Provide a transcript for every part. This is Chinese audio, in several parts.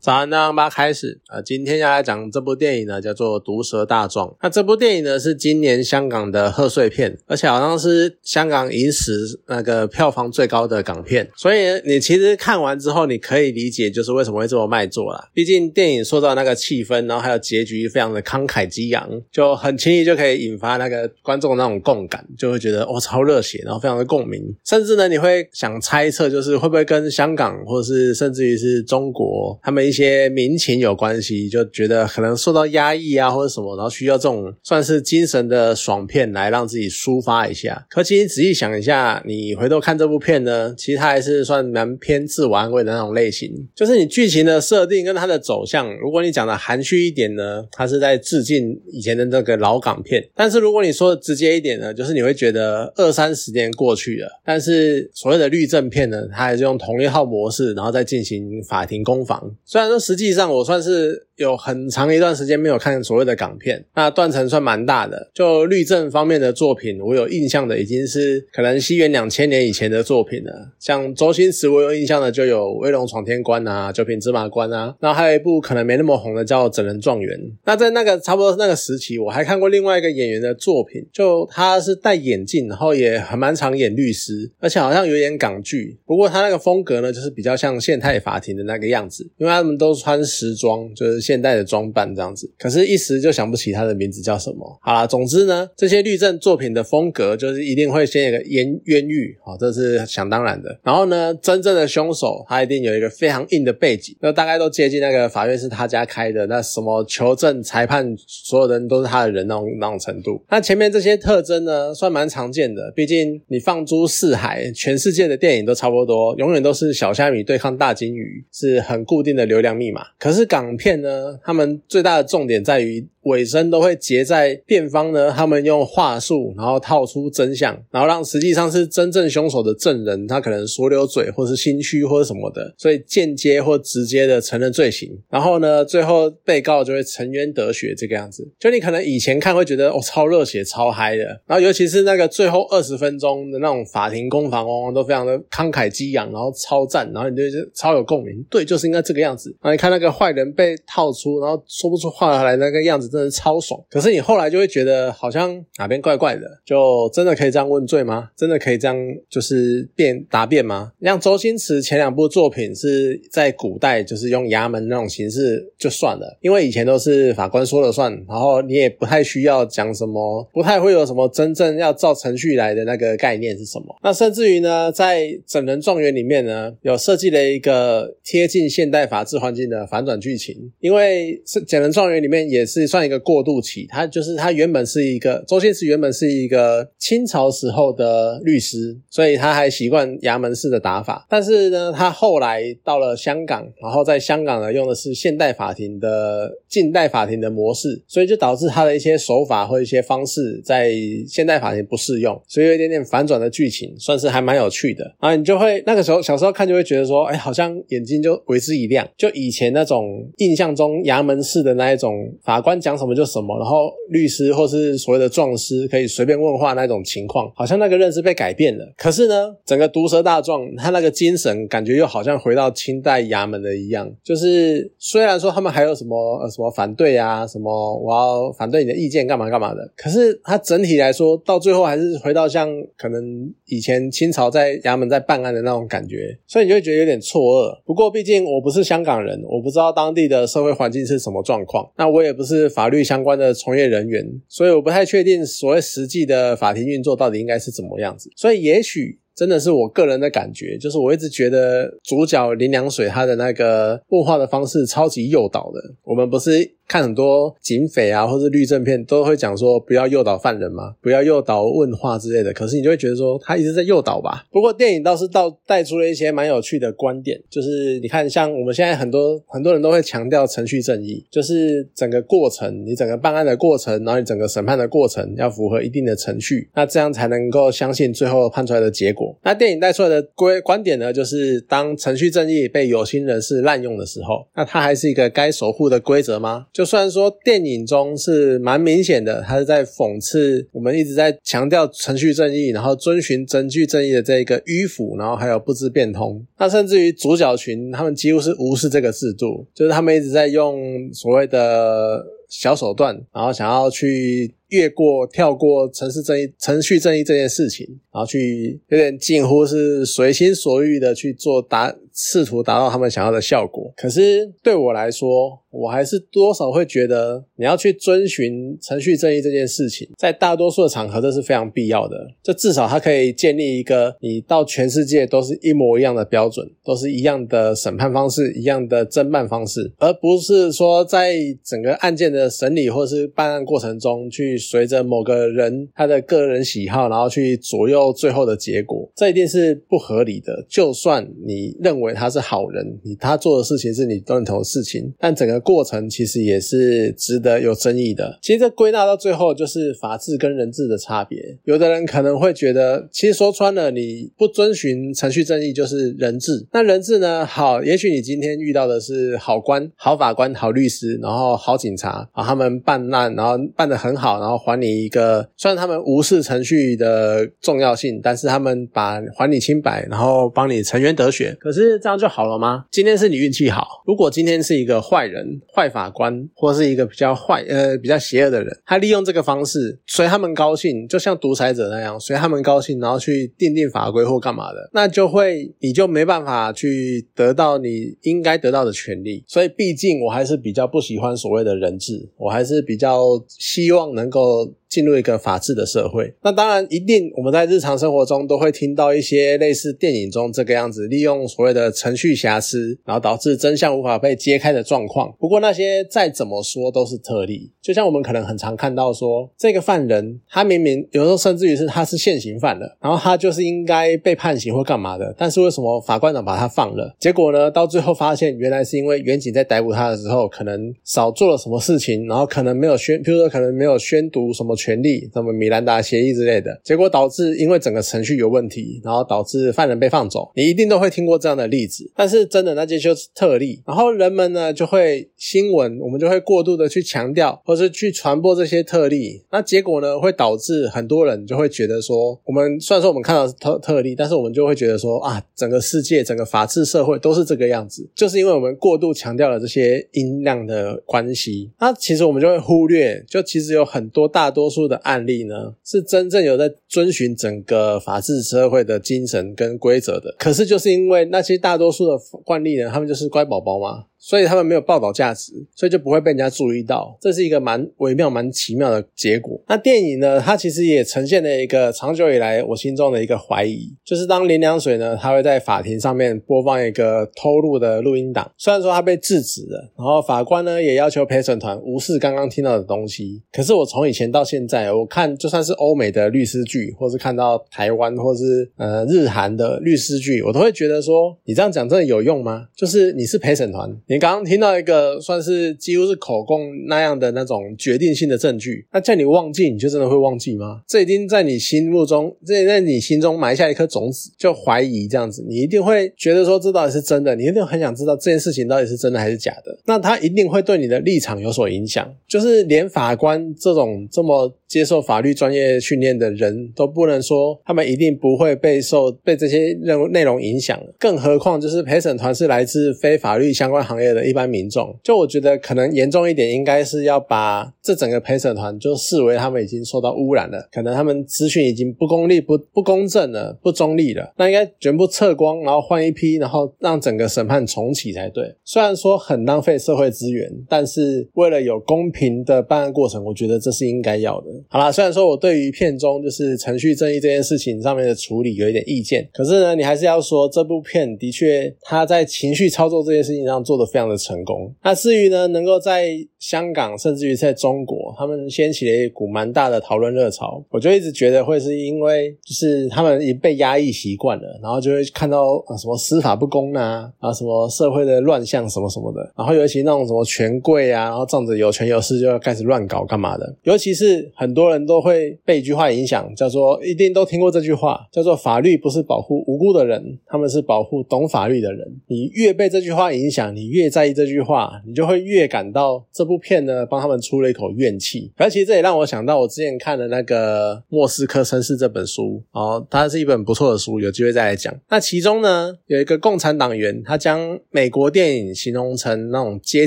早安，那八开始啊，今天要来讲这部电影呢，叫做《毒舌大壮》。那这部电影呢是今年香港的贺岁片，而且好像是香港影史那个票房最高的港片。所以你其实看完之后，你可以理解就是为什么会这么卖座啦。毕竟电影塑造那个气氛，然后还有结局非常的慷慨激昂，就很轻易就可以引发那个观众那种共感，就会觉得哦超热血，然后非常的共鸣，甚至呢你会想猜测，就是会不会跟香港或者是甚至于是中国他们。一些民情有关系，就觉得可能受到压抑啊，或者什么，然后需要这种算是精神的爽片来让自己抒发一下。可其实仔细想一下，你回头看这部片呢，其实它还是算蛮偏自我安慰的那种类型。就是你剧情的设定跟它的走向，如果你讲的含蓄一点呢，它是在致敬以前的那个老港片；但是如果你说的直接一点呢，就是你会觉得二三十年过去了，但是所谓的律政片呢，它还是用同一套模式，然后再进行法庭攻防。然说实际上我算是有很长一段时间没有看所谓的港片，那断层算蛮大的。就律政方面的作品，我有印象的已经是可能西元两千年以前的作品了。像周星驰，我有印象的就有《威龙闯天关》啊，《九品芝麻官》啊，然后还有一部可能没那么红的叫《整人状元》。那在那个差不多那个时期，我还看过另外一个演员的作品，就他是戴眼镜，然后也很蛮常演律师，而且好像有点港剧。不过他那个风格呢，就是比较像现代法庭的那个样子，因为他们都穿时装，就是现代的装扮这样子。可是，一时就想不起他的名字叫什么。好啦，总之呢，这些律政作品的风格就是一定会先有个冤冤狱，好，这是想当然的。然后呢，真正的凶手他一定有一个非常硬的背景，那大概都接近那个法院是他家开的，那什么求证、裁判，所有人都是他的人那种那种程度。那前面这些特征呢，算蛮常见的。毕竟你放诸四海，全世界的电影都差不多，永远都是小虾米对抗大金鱼，是很固定的流量密码。可是港片呢，他们最大的重点在于。尾声都会结在辩方呢，他们用话术，然后套出真相，然后让实际上是真正凶手的证人，他可能说溜嘴，或是心虚，或者什么的，所以间接或直接的承认罪行。然后呢，最后被告就会沉冤得雪这个样子。就你可能以前看会觉得哦超热血超嗨的，然后尤其是那个最后二十分钟的那种法庭攻防，往往都非常的慷慨激昂，然后超赞，然后你就超有共鸣。对，就是应该这个样子。然后你看那个坏人被套出，然后说不出话来那个样子。真的超爽，可是你后来就会觉得好像哪边怪怪的，就真的可以这样问罪吗？真的可以这样就是辩答辩吗？像周星驰前两部作品是在古代，就是用衙门那种形式就算了，因为以前都是法官说了算，然后你也不太需要讲什么，不太会有什么真正要照程序来的那个概念是什么。那甚至于呢，在整人状元里面呢，有设计了一个贴近现代法治环境的反转剧情，因为是整人状元里面也是算。一个过渡期，他就是他原本是一个周星驰原本是一个清朝时候的律师，所以他还习惯衙门式的打法。但是呢，他后来到了香港，然后在香港呢用的是现代法庭的近代法庭的模式，所以就导致他的一些手法或一些方式在现代法庭不适用，所以有一点点反转的剧情，算是还蛮有趣的啊。你就会那个时候小时候看就会觉得说，哎，好像眼睛就为之一亮，就以前那种印象中衙门式的那一种法官讲。讲什么就什么，然后律师或是所谓的状师可以随便问话那种情况，好像那个认知被改变了。可是呢，整个毒舌大壮，他那个精神感觉又好像回到清代衙门的一样。就是虽然说他们还有什么呃什么反对啊，什么我要反对你的意见干嘛干嘛的，可是他整体来说到最后还是回到像可能以前清朝在衙门在办案的那种感觉，所以你就会觉得有点错愕。不过毕竟我不是香港人，我不知道当地的社会环境是什么状况，那我也不是。法律相关的从业人员，所以我不太确定所谓实际的法庭运作到底应该是怎么样子。所以也许真的是我个人的感觉，就是我一直觉得主角林良水他的那个问话的方式超级诱导的。我们不是。看很多警匪啊，或是律政片，都会讲说不要诱导犯人嘛，不要诱导问话之类的。可是你就会觉得说他一直在诱导吧。不过电影倒是倒带出了一些蛮有趣的观点，就是你看，像我们现在很多很多人都会强调程序正义，就是整个过程，你整个办案的过程，然后你整个审判的过程要符合一定的程序，那这样才能够相信最后判出来的结果。那电影带出来的规观点呢，就是当程序正义被有心人士滥用的时候，那它还是一个该守护的规则吗？就算说电影中是蛮明显的，它是在讽刺我们一直在强调程序正义，然后遵循程序正义的这一个迂腐，然后还有不知变通。那甚至于主角群，他们几乎是无视这个制度，就是他们一直在用所谓的小手段，然后想要去。越过、跳过程序正义、程序正义这件事情，然后去有点近乎是随心所欲的去做达，试图达到他们想要的效果。可是对我来说，我还是多少会觉得，你要去遵循程序正义这件事情，在大多数的场合这是非常必要的。这至少它可以建立一个你到全世界都是一模一样的标准，都是一样的审判方式、一样的侦办方式，而不是说在整个案件的审理或是办案过程中去。随着某个人他的个人喜好，然后去左右最后的结果，这一定是不合理的。就算你认为他是好人，你他做的事情是你认同的事情，但整个过程其实也是值得有争议的。其实这归纳到最后就是法治跟人治的差别。有的人可能会觉得，其实说穿了，你不遵循程序正义就是人治。那人治呢？好，也许你今天遇到的是好官、好法官、好律师，然后好警察，啊，他们办案，然后办得很好，然后还你一个，虽然他们无视程序的重要性，但是他们把还你清白，然后帮你沉冤得雪。可是这样就好了吗？今天是你运气好，如果今天是一个坏人、坏法官，或是一个比较坏、呃比较邪恶的人，他利用这个方式随他们高兴，就像独裁者那样随他们高兴，然后去定定法规或干嘛的，那就会你就没办法去得到你应该得到的权利。所以，毕竟我还是比较不喜欢所谓的人质，我还是比较希望能够。进入一个法治的社会，那当然一定我们在日常生活中都会听到一些类似电影中这个样子，利用所谓的程序瑕疵，然后导致真相无法被揭开的状况。不过那些再怎么说都是特例，就像我们可能很常看到说，这个犯人他明明有时候甚至于是他是现行犯了，然后他就是应该被判刑或干嘛的，但是为什么法官长把他放了？结果呢，到最后发现原来是因为远警在逮捕他的时候可能少做了什么事情，然后可能没有宣，比如说可能没有宣读什么。权利，什么米兰达协议之类的，结果导致因为整个程序有问题，然后导致犯人被放走。你一定都会听过这样的例子，但是真的那些就是特例。然后人们呢就会新闻，我们就会过度的去强调，或是去传播这些特例。那结果呢会导致很多人就会觉得说，我们虽然说我们看到是特特例，但是我们就会觉得说啊，整个世界、整个法治社会都是这个样子，就是因为我们过度强调了这些音量的关系。那其实我们就会忽略，就其实有很多大多。数的案例呢，是真正有在遵循整个法治社会的精神跟规则的。可是就是因为那些大多数的惯例呢，他们就是乖宝宝嘛。所以他们没有报道价值，所以就不会被人家注意到，这是一个蛮微妙、蛮奇妙的结果。那电影呢，它其实也呈现了一个长久以来我心中的一个怀疑，就是当林良水呢，他会在法庭上面播放一个偷录的录音档，虽然说他被制止了，然后法官呢也要求陪审团无视刚刚听到的东西，可是我从以前到现在，我看就算是欧美的律师剧，或是看到台湾或是呃日韩的律师剧，我都会觉得说，你这样讲真的有用吗？就是你是陪审团。你刚刚听到一个算是几乎是口供那样的那种决定性的证据，那叫你忘记，你就真的会忘记吗？这已经在你心目中，这在你心中埋下一颗种子，就怀疑这样子，你一定会觉得说这到底是真的，你一定很想知道这件事情到底是真的还是假的。那他一定会对你的立场有所影响，就是连法官这种这么接受法律专业训练的人都不能说他们一定不会被受被这些任内容影响，更何况就是陪审团是来自非法律相关行。业的一般民众，就我觉得可能严重一点，应该是要把这整个陪审团就视为他们已经受到污染了，可能他们资讯已经不公立、不不公正了、不中立了，那应该全部撤光，然后换一批，然后让整个审判重启才对。虽然说很浪费社会资源，但是为了有公平的办案过程，我觉得这是应该要的。好啦，虽然说我对于片中就是程序正义这件事情上面的处理有一点意见，可是呢，你还是要说这部片的确他在情绪操作这件事情上做的。非常的成功。那至于呢，能够在香港，甚至于在中国，他们掀起了一股蛮大的讨论热潮。我就一直觉得会是因为，就是他们已被压抑习惯了，然后就会看到啊什么司法不公啊，啊什么社会的乱象什么什么的，然后尤其那种什么权贵啊，然后仗着有权有势就要开始乱搞干嘛的。尤其是很多人都会被一句话影响，叫做一定都听过这句话，叫做法律不是保护无辜的人，他们是保护懂法律的人。你越被这句话影响，你越在意这句话，你就会越感到这部片呢帮他们出了一口怨气。而其实这也让我想到，我之前看的那个《莫斯科绅士》这本书，哦，它是一本不错的书，有机会再来讲。那其中呢，有一个共产党员，他将美国电影形容成那种阶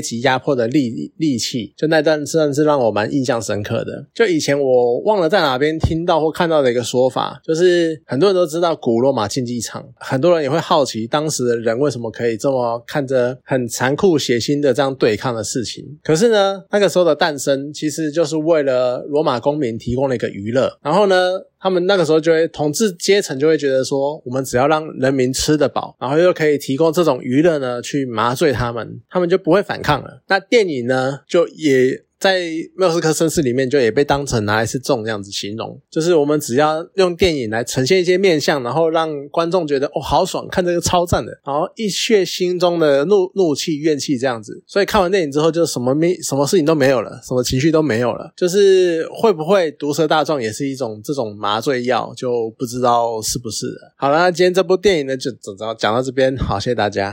级压迫的利利器，就那段真的是让我蛮印象深刻的。就以前我忘了在哪边听到或看到的一个说法，就是很多人都知道古罗马竞技场，很多人也会好奇当时的人为什么可以这么看着很残酷血腥的这样对抗的事情。可是呢，呢那个时候的诞生其实就是为了罗马公民提供了一个娱乐，然后呢。他们那个时候就会统治阶层就会觉得说，我们只要让人民吃得饱，然后又可以提供这种娱乐呢，去麻醉他们，他们就不会反抗了。那电影呢，就也。在莫斯科绅士里面，就也被当成拿来是这种样子形容，就是我们只要用电影来呈现一些面相，然后让观众觉得哦好爽，看这个超赞的，然后一泄心中的怒怒气怨气这样子。所以看完电影之后，就什么没什么事情都没有了，什么情绪都没有了。就是会不会毒舌大壮也是一种这种麻醉药，就不知道是不是了。好了，今天这部电影呢就讲到讲到这边，好，谢谢大家。